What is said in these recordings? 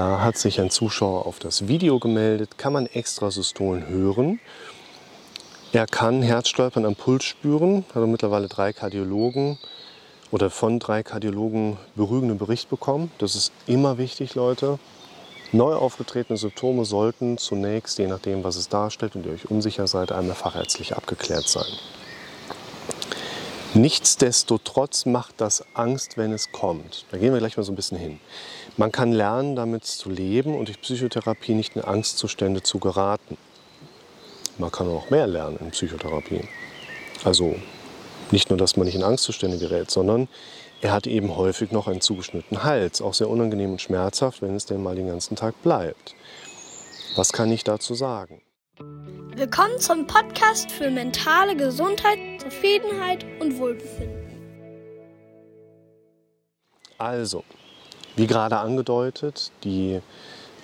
Da hat sich ein Zuschauer auf das Video gemeldet. Kann man Extrasystolen hören? Er kann Herzstolpern am Puls spüren. Hat er mittlerweile drei Kardiologen oder von drei Kardiologen beruhigenden Bericht bekommen. Das ist immer wichtig, Leute. Neu aufgetretene Symptome sollten zunächst, je nachdem, was es darstellt und ihr euch unsicher seid, einmal fachärztlich abgeklärt sein. Nichtsdestotrotz macht das Angst, wenn es kommt. Da gehen wir gleich mal so ein bisschen hin. Man kann lernen, damit zu leben und durch Psychotherapie nicht in Angstzustände zu geraten. Man kann auch mehr lernen in Psychotherapie. Also nicht nur, dass man nicht in Angstzustände gerät, sondern er hat eben häufig noch einen zugeschnittenen Hals, auch sehr unangenehm und schmerzhaft, wenn es denn mal den ganzen Tag bleibt. Was kann ich dazu sagen? Willkommen zum Podcast für mentale Gesundheit, Zufriedenheit und Wohlbefinden. Also, wie gerade angedeutet, die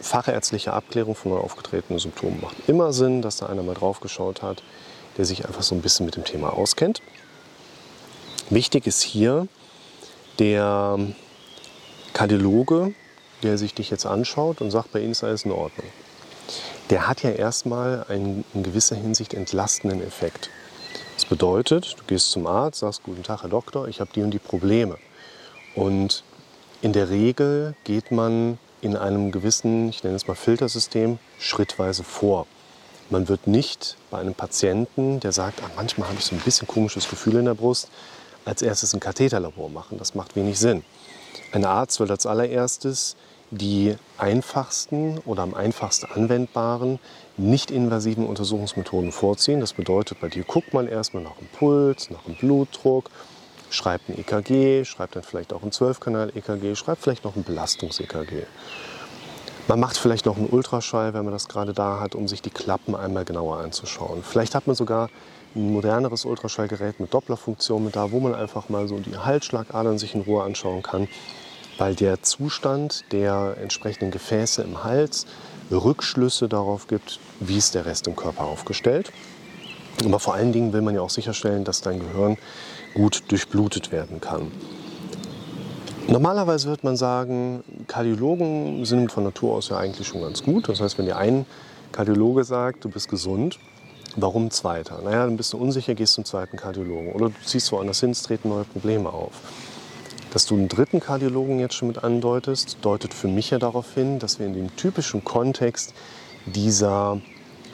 fachärztliche Abklärung von neu aufgetretenen Symptomen macht immer Sinn, dass da einer mal drauf geschaut hat, der sich einfach so ein bisschen mit dem Thema auskennt. Wichtig ist hier der Kardiologe, der sich dich jetzt anschaut und sagt, bei Ihnen ist alles in Ordnung. Der hat ja erstmal einen in gewisser Hinsicht entlastenden Effekt. Das bedeutet, du gehst zum Arzt, sagst, guten Tag, Herr Doktor, ich habe die und die Probleme. Und in der Regel geht man in einem gewissen, ich nenne es mal Filtersystem, schrittweise vor. Man wird nicht bei einem Patienten, der sagt, ah, manchmal habe ich so ein bisschen komisches Gefühl in der Brust, als erstes ein Katheterlabor machen. Das macht wenig Sinn. Ein Arzt will als allererstes die einfachsten oder am einfachsten anwendbaren, nicht invasiven Untersuchungsmethoden vorziehen. Das bedeutet, bei dir guckt man erstmal nach dem Puls, nach dem Blutdruck, schreibt ein EKG, schreibt dann vielleicht auch ein 12-Kanal-EKG, schreibt vielleicht noch ein Belastungs-EKG. Man macht vielleicht noch einen Ultraschall, wenn man das gerade da hat, um sich die Klappen einmal genauer anzuschauen. Vielleicht hat man sogar ein moderneres Ultraschallgerät mit Dopplerfunktion mit da, wo man einfach mal so die Halsschlagadern sich in Ruhe anschauen kann, weil der Zustand der entsprechenden Gefäße im Hals Rückschlüsse darauf gibt, wie ist der Rest im Körper aufgestellt. Aber vor allen Dingen will man ja auch sicherstellen, dass dein Gehirn gut durchblutet werden kann. Normalerweise wird man sagen, Kardiologen sind von Natur aus ja eigentlich schon ganz gut. Das heißt, wenn dir ein Kardiologe sagt, du bist gesund, warum zweiter? Naja, dann bist du unsicher, gehst zum zweiten Kardiologen. Oder du ziehst woanders hin, es treten neue Probleme auf. Dass du einen dritten Kardiologen jetzt schon mit andeutest, deutet für mich ja darauf hin, dass wir in dem typischen Kontext dieser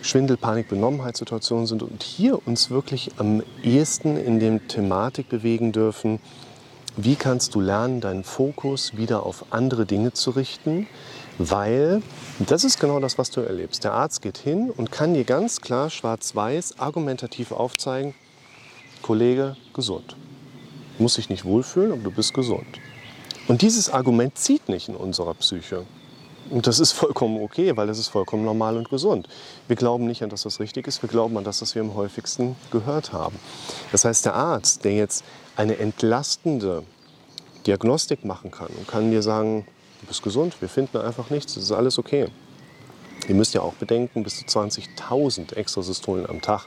Schwindel, Panik, Benommenheitssituation sind und hier uns wirklich am ehesten in der Thematik bewegen dürfen, wie kannst du lernen, deinen Fokus wieder auf andere Dinge zu richten, weil das ist genau das, was du erlebst. Der Arzt geht hin und kann dir ganz klar schwarz-weiß argumentativ aufzeigen, Kollege, gesund. Muss sich nicht wohlfühlen, aber du bist gesund. Und dieses Argument zieht nicht in unserer Psyche. Und das ist vollkommen okay, weil das ist vollkommen normal und gesund. Wir glauben nicht an, das richtig ist, wir glauben an das, was wir am häufigsten gehört haben. Das heißt, der Arzt, der jetzt eine entlastende Diagnostik machen kann und kann dir sagen, du bist gesund, wir finden einfach nichts, es ist alles okay. Ihr müsst ja auch bedenken, bis zu 20.000 Extrasystolen am Tag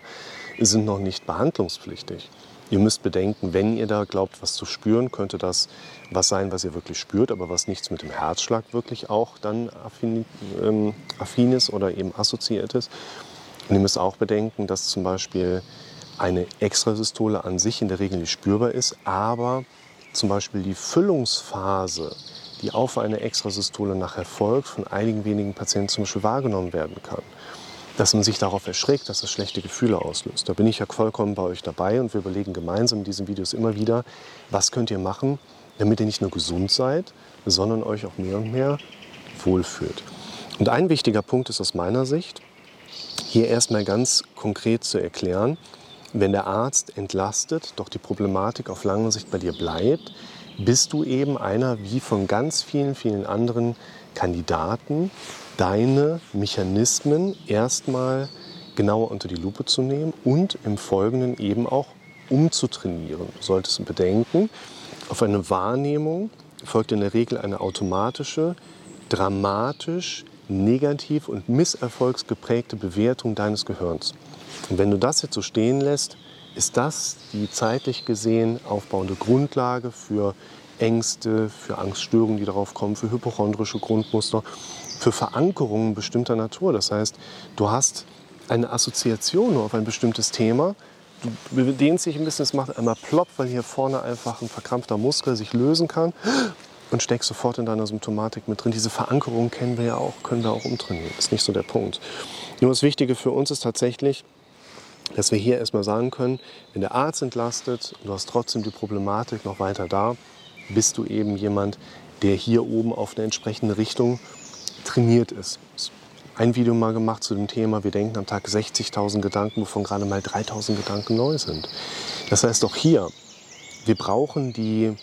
sind noch nicht behandlungspflichtig. Ihr müsst bedenken, wenn ihr da glaubt, was zu spüren, könnte das was sein, was ihr wirklich spürt, aber was nichts mit dem Herzschlag wirklich auch dann affin, ähm, affin ist oder eben assoziiert ist. Und ihr müsst auch bedenken, dass zum Beispiel eine Extrasystole an sich in der Regel nicht spürbar ist, aber zum Beispiel die Füllungsphase, die auf eine Extrasystole nachher folgt, von einigen wenigen Patienten zum Beispiel wahrgenommen werden kann dass man sich darauf erschreckt, dass das schlechte Gefühle auslöst. Da bin ich ja vollkommen bei euch dabei und wir überlegen gemeinsam in diesen Videos immer wieder, was könnt ihr machen, damit ihr nicht nur gesund seid, sondern euch auch mehr und mehr wohlfühlt. Und ein wichtiger Punkt ist aus meiner Sicht, hier erstmal ganz konkret zu erklären, wenn der Arzt entlastet, doch die Problematik auf lange Sicht bei dir bleibt, bist du eben einer wie von ganz vielen, vielen anderen Kandidaten, deine Mechanismen erstmal genauer unter die Lupe zu nehmen und im Folgenden eben auch umzutrainieren. Du solltest bedenken, auf eine Wahrnehmung folgt in der Regel eine automatische, dramatisch, negativ und misserfolgsgeprägte Bewertung deines Gehirns. Und wenn du das jetzt so stehen lässt, ist das die zeitlich gesehen aufbauende Grundlage für Ängste, für Angststörungen, die darauf kommen, für hypochondrische Grundmuster, für Verankerungen bestimmter Natur. Das heißt, du hast eine Assoziation auf ein bestimmtes Thema. Du dehnst dich ein bisschen, es macht einmal plopp, weil hier vorne einfach ein verkrampfter Muskel sich lösen kann und steckst sofort in deiner Symptomatik mit drin. Diese Verankerung kennen wir ja auch, können wir auch umtrainieren. Das ist nicht so der Punkt. Nur das Wichtige für uns ist tatsächlich, dass wir hier erstmal sagen können, wenn der Arzt entlastet und du hast trotzdem die Problematik noch weiter da, bist du eben jemand, der hier oben auf eine entsprechende Richtung trainiert ist. Ein Video mal gemacht zu dem Thema, wir denken am Tag 60.000 Gedanken, wovon gerade mal 3.000 Gedanken neu sind. Das heißt auch hier, wir brauchen die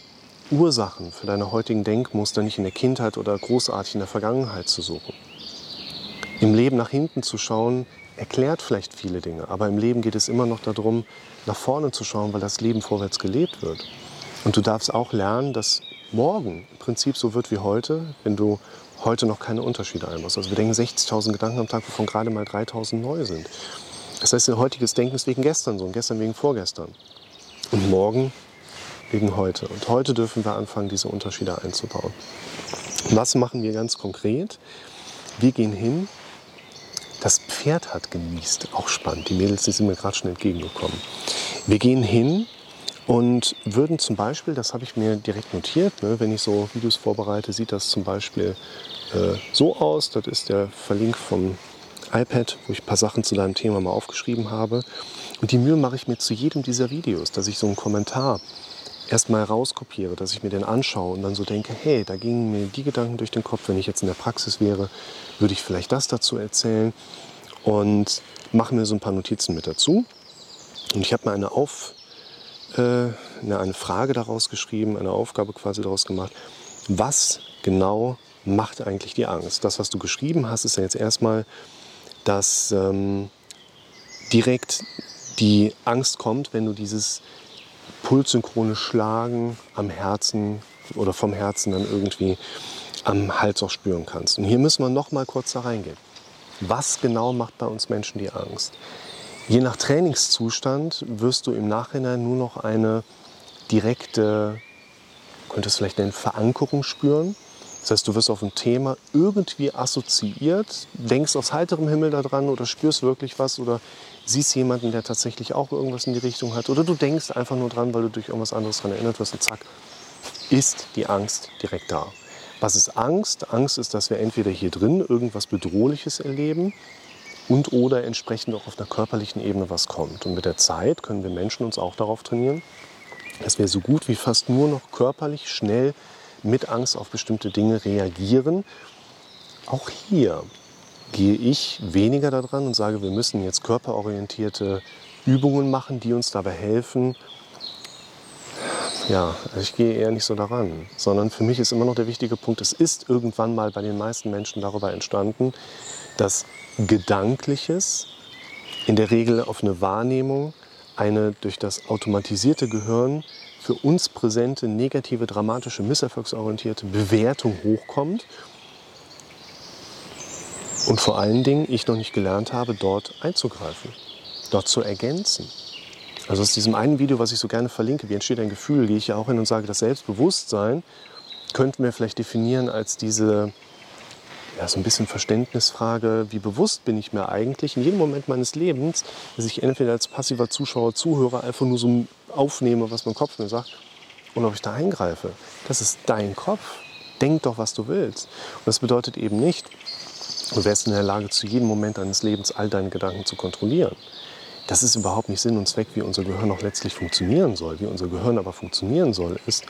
Ursachen für deine heutigen Denkmuster nicht in der Kindheit oder großartig in der Vergangenheit zu suchen. Im Leben nach hinten zu schauen, erklärt vielleicht viele Dinge, aber im Leben geht es immer noch darum, nach vorne zu schauen, weil das Leben vorwärts gelebt wird. Und du darfst auch lernen, dass morgen im Prinzip so wird wie heute, wenn du heute noch keine Unterschiede einmachst. Also wir denken 60.000 Gedanken am Tag, wovon gerade mal 3.000 neu sind. Das heißt, ein heutiges Denken ist wegen gestern so und gestern wegen vorgestern. Und morgen wegen heute. Und heute dürfen wir anfangen, diese Unterschiede einzubauen. Was machen wir ganz konkret? Wir gehen hin. Das Pferd hat genießt. Auch spannend. Die Mädels, die sind mir gerade schon entgegengekommen. Wir gehen hin und würden zum Beispiel, das habe ich mir direkt notiert, ne, wenn ich so Videos vorbereite, sieht das zum Beispiel äh, so aus. Das ist der Verlink vom iPad, wo ich ein paar Sachen zu deinem Thema mal aufgeschrieben habe. Und die Mühe mache ich mir zu jedem dieser Videos, dass ich so einen Kommentar erstmal rauskopiere, dass ich mir den anschaue und dann so denke, hey, da gingen mir die Gedanken durch den Kopf, wenn ich jetzt in der Praxis wäre, würde ich vielleicht das dazu erzählen und mache mir so ein paar Notizen mit dazu. Und ich habe mir eine, Auf, äh, eine Frage daraus geschrieben, eine Aufgabe quasi daraus gemacht. Was genau macht eigentlich die Angst? Das, was du geschrieben hast, ist ja jetzt erstmal, dass ähm, direkt die Angst kommt, wenn du dieses pulssynchrone Schlagen am Herzen oder vom Herzen dann irgendwie am Hals auch spüren kannst. Und hier müssen wir noch mal kurz da reingehen. Was genau macht bei uns Menschen die Angst? Je nach Trainingszustand wirst du im Nachhinein nur noch eine direkte, könntest vielleicht nennen, Verankerung spüren. Das heißt, du wirst auf ein Thema irgendwie assoziiert, denkst aus heiterem Himmel daran oder spürst wirklich was oder siehst jemanden, der tatsächlich auch irgendwas in die Richtung hat. Oder du denkst einfach nur dran, weil du durch irgendwas anderes daran erinnert wirst und zack, ist die Angst direkt da. Was ist Angst? Angst ist, dass wir entweder hier drin irgendwas Bedrohliches erleben und oder entsprechend auch auf einer körperlichen Ebene was kommt. Und mit der Zeit können wir Menschen uns auch darauf trainieren, dass wir so gut wie fast nur noch körperlich schnell mit Angst auf bestimmte Dinge reagieren. Auch hier gehe ich weniger daran und sage, wir müssen jetzt körperorientierte Übungen machen, die uns dabei helfen. Ja, ich gehe eher nicht so daran, sondern für mich ist immer noch der wichtige Punkt, es ist irgendwann mal bei den meisten Menschen darüber entstanden, dass Gedankliches in der Regel auf eine Wahrnehmung eine durch das automatisierte Gehirn für uns präsente negative, dramatische, misserfolgsorientierte Bewertung hochkommt und vor allen Dingen ich noch nicht gelernt habe, dort einzugreifen, dort zu ergänzen. Also aus diesem einen Video, was ich so gerne verlinke, wie entsteht ein Gefühl, gehe ich ja auch hin und sage, das Selbstbewusstsein könnten wir vielleicht definieren als diese ja, so ein bisschen Verständnisfrage, wie bewusst bin ich mir eigentlich in jedem Moment meines Lebens, dass ich entweder als passiver Zuschauer, Zuhörer einfach nur so aufnehme, was mein Kopf mir sagt, und ob ich da eingreife. Das ist dein Kopf. Denk doch, was du willst. Und das bedeutet eben nicht, du wärst in der Lage, zu jedem Moment deines Lebens all deine Gedanken zu kontrollieren. Das ist überhaupt nicht Sinn und Zweck, wie unser Gehirn auch letztlich funktionieren soll. Wie unser Gehirn aber funktionieren soll, ist,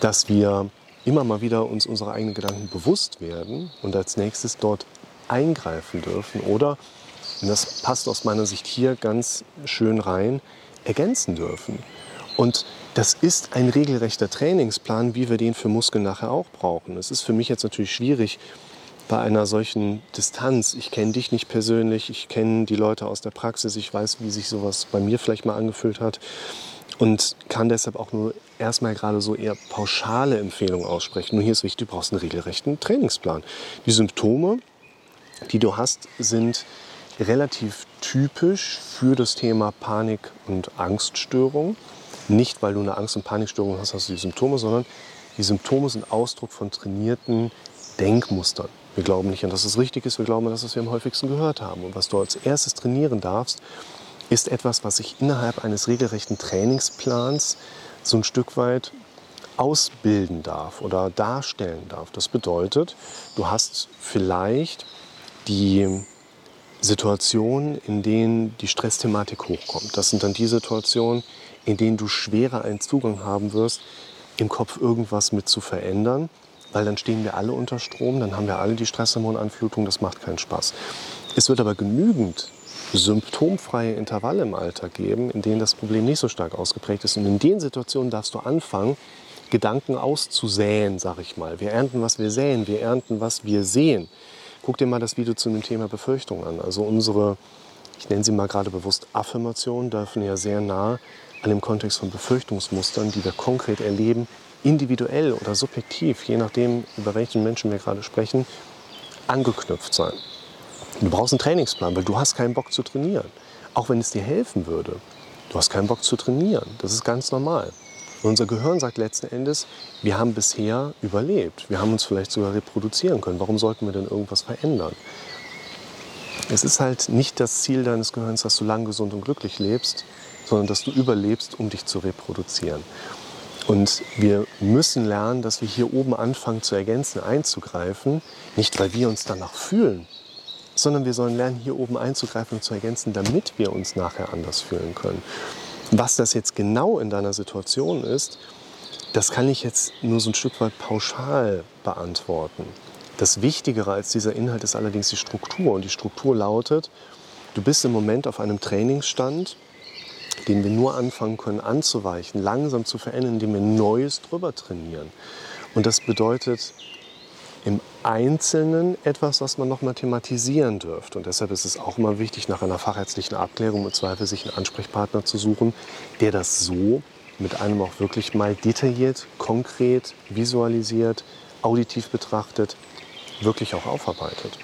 dass wir immer mal wieder uns unsere eigenen Gedanken bewusst werden und als nächstes dort eingreifen dürfen oder, und das passt aus meiner Sicht hier ganz schön rein, ergänzen dürfen. Und das ist ein regelrechter Trainingsplan, wie wir den für Muskeln nachher auch brauchen. Es ist für mich jetzt natürlich schwierig bei einer solchen Distanz. Ich kenne dich nicht persönlich, ich kenne die Leute aus der Praxis, ich weiß, wie sich sowas bei mir vielleicht mal angefühlt hat und kann deshalb auch nur erstmal gerade so eher pauschale Empfehlungen aussprechen. Nur hier ist wichtig, du brauchst einen regelrechten Trainingsplan. Die Symptome, die du hast, sind relativ typisch für das Thema Panik- und Angststörung. Nicht, weil du eine Angst- und Panikstörung hast, hast du die Symptome, sondern Die Symptome sind Ausdruck von trainierten Denkmustern. Wir glauben nicht an, dass es richtig ist, wir glauben an das, was wir am häufigsten gehört haben. Und was du als erstes trainieren darfst, ist etwas, was sich innerhalb eines regelrechten Trainingsplans so ein Stück weit ausbilden darf oder darstellen darf. Das bedeutet, du hast vielleicht die Situationen, in denen die Stressthematik hochkommt. Das sind dann die Situationen, in denen du schwerer einen Zugang haben wirst, im Kopf irgendwas mit zu verändern, weil dann stehen wir alle unter Strom, dann haben wir alle die Stresshormonanflutung, das macht keinen Spaß. Es wird aber genügend symptomfreie Intervalle im Alltag geben, in denen das Problem nicht so stark ausgeprägt ist. Und in den Situationen darfst du anfangen, Gedanken auszusäen, sag ich mal. Wir ernten, was wir säen, wir ernten, was wir sehen. Guck dir mal das Video zu dem Thema Befürchtung an. Also unsere, ich nenne sie mal gerade bewusst Affirmationen, dürfen ja sehr nah an dem Kontext von Befürchtungsmustern, die wir konkret erleben, individuell oder subjektiv, je nachdem, über welchen Menschen wir gerade sprechen, angeknüpft sein. Du brauchst einen Trainingsplan, weil du hast keinen Bock zu trainieren. Auch wenn es dir helfen würde. Du hast keinen Bock zu trainieren. Das ist ganz normal. Und unser Gehirn sagt letzten Endes, wir haben bisher überlebt. Wir haben uns vielleicht sogar reproduzieren können. Warum sollten wir denn irgendwas verändern? Es ist halt nicht das Ziel deines Gehirns, dass du lang gesund und glücklich lebst, sondern dass du überlebst, um dich zu reproduzieren. Und wir müssen lernen, dass wir hier oben anfangen zu ergänzen, einzugreifen, nicht weil wir uns danach fühlen, sondern wir sollen lernen, hier oben einzugreifen und zu ergänzen, damit wir uns nachher anders fühlen können. Was das jetzt genau in deiner Situation ist, das kann ich jetzt nur so ein Stück weit pauschal beantworten. Das Wichtigere als dieser Inhalt ist allerdings die Struktur. Und die Struktur lautet, du bist im Moment auf einem Trainingsstand, den wir nur anfangen können anzuweichen, langsam zu verändern, indem wir Neues drüber trainieren. Und das bedeutet im Einzelnen etwas, was man noch mal thematisieren dürfte. Und deshalb ist es auch immer wichtig, nach einer fachärztlichen Abklärung im Zweifel sich einen Ansprechpartner zu suchen, der das so mit einem auch wirklich mal detailliert, konkret, visualisiert, auditiv betrachtet, wirklich auch aufarbeitet.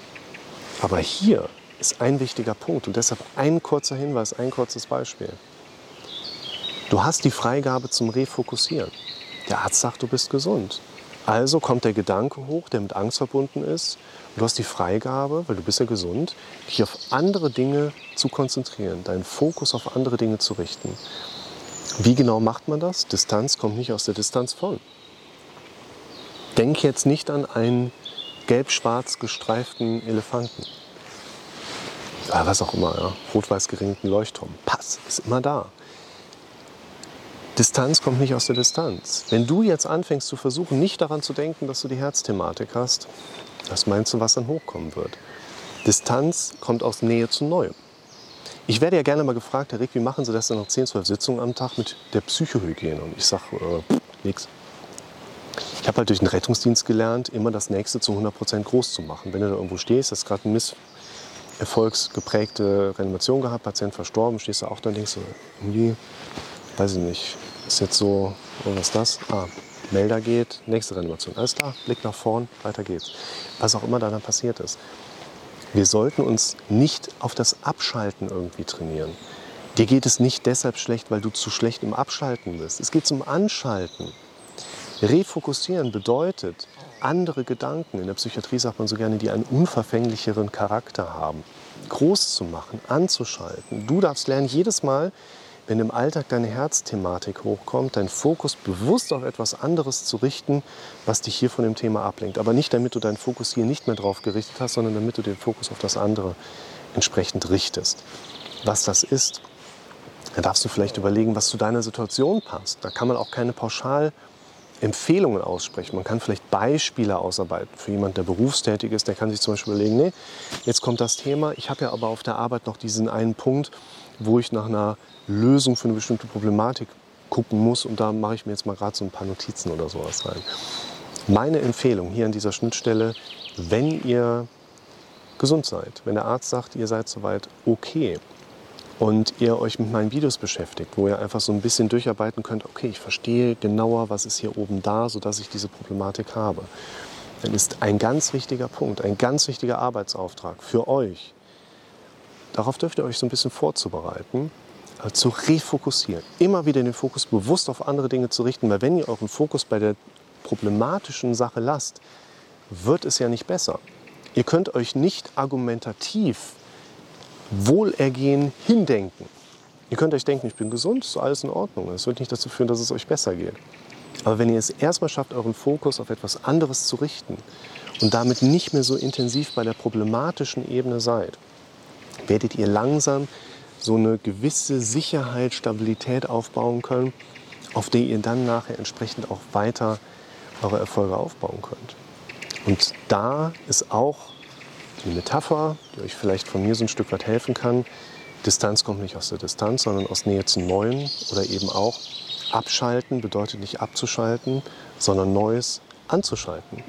Aber hier ist ein wichtiger Punkt und deshalb ein kurzer Hinweis, ein kurzes Beispiel. Du hast die Freigabe zum Refokussieren. Der Arzt sagt, du bist gesund. Also kommt der Gedanke hoch, der mit Angst verbunden ist. du hast die Freigabe, weil du bist ja gesund, dich auf andere Dinge zu konzentrieren, deinen Fokus auf andere Dinge zu richten. Wie genau macht man das? Distanz kommt nicht aus der Distanz von. Denk jetzt nicht an einen gelb-schwarz gestreiften Elefanten. Ja, was auch immer, ja. rot-weiß geringten Leuchtturm. Pass, ist immer da. Distanz kommt nicht aus der Distanz. Wenn du jetzt anfängst zu versuchen, nicht daran zu denken, dass du die Herzthematik hast, was meinst du, was dann hochkommen wird? Distanz kommt aus Nähe zu Neuem. Ich werde ja gerne mal gefragt, Herr Rick, wie machen Sie das denn noch 10, 12 Sitzungen am Tag mit der Psychohygiene? Und ich sage, äh, nix. Ich habe halt durch den Rettungsdienst gelernt, immer das Nächste zu 100% groß zu machen. Wenn du da irgendwo stehst, hast gerade eine misserfolgsgeprägte Reanimation gehabt, Patient verstorben, stehst du auch da und denkst so, irgendwie weiß ich nicht, ist jetzt so, oh, was ist das? Ah, Melder geht, nächste Reanimation. Alles klar, Blick nach vorn, weiter geht's. Was auch immer da dann passiert ist. Wir sollten uns nicht auf das Abschalten irgendwie trainieren. Dir geht es nicht deshalb schlecht, weil du zu schlecht im Abschalten bist. Es geht zum Anschalten. Refokussieren bedeutet, andere Gedanken, in der Psychiatrie sagt man so gerne, die einen unverfänglicheren Charakter haben, groß zu machen, anzuschalten. Du darfst lernen, jedes Mal, wenn im Alltag deine Herzthematik hochkommt, deinen Fokus bewusst auf etwas anderes zu richten, was dich hier von dem Thema ablenkt. Aber nicht, damit du deinen Fokus hier nicht mehr drauf gerichtet hast, sondern damit du den Fokus auf das andere entsprechend richtest. Was das ist, da darfst du vielleicht überlegen, was zu deiner Situation passt. Da kann man auch keine pauschal Empfehlungen aussprechen. Man kann vielleicht Beispiele ausarbeiten für jemanden, der berufstätig ist. Der kann sich zum Beispiel überlegen, nee, jetzt kommt das Thema. Ich habe ja aber auf der Arbeit noch diesen einen Punkt, wo ich nach einer Lösung für eine bestimmte Problematik gucken muss. Und da mache ich mir jetzt mal gerade so ein paar Notizen oder sowas rein. Meine Empfehlung hier an dieser Schnittstelle, wenn ihr gesund seid, wenn der Arzt sagt, ihr seid soweit okay und ihr euch mit meinen Videos beschäftigt, wo ihr einfach so ein bisschen durcharbeiten könnt, okay, ich verstehe genauer, was ist hier oben da, sodass ich diese Problematik habe, dann ist ein ganz wichtiger Punkt, ein ganz wichtiger Arbeitsauftrag für euch, darauf dürft ihr euch so ein bisschen vorzubereiten, äh, zu refokussieren. Immer wieder den Fokus bewusst auf andere Dinge zu richten, weil wenn ihr euren Fokus bei der problematischen Sache lasst, wird es ja nicht besser. Ihr könnt euch nicht argumentativ Wohlergehen hindenken. Ihr könnt euch denken, ich bin gesund, ist alles in Ordnung. Das wird nicht dazu führen, dass es euch besser geht. Aber wenn ihr es erstmal schafft, euren Fokus auf etwas anderes zu richten und damit nicht mehr so intensiv bei der problematischen Ebene seid, werdet ihr langsam so eine gewisse Sicherheit, Stabilität aufbauen können, auf der ihr dann nachher entsprechend auch weiter eure Erfolge aufbauen könnt. Und da ist auch die Metapher, die euch vielleicht von mir so ein Stück weit helfen kann. Distanz kommt nicht aus der Distanz, sondern aus Nähe zum Neuen oder eben auch abschalten bedeutet nicht abzuschalten, sondern Neues anzuschalten.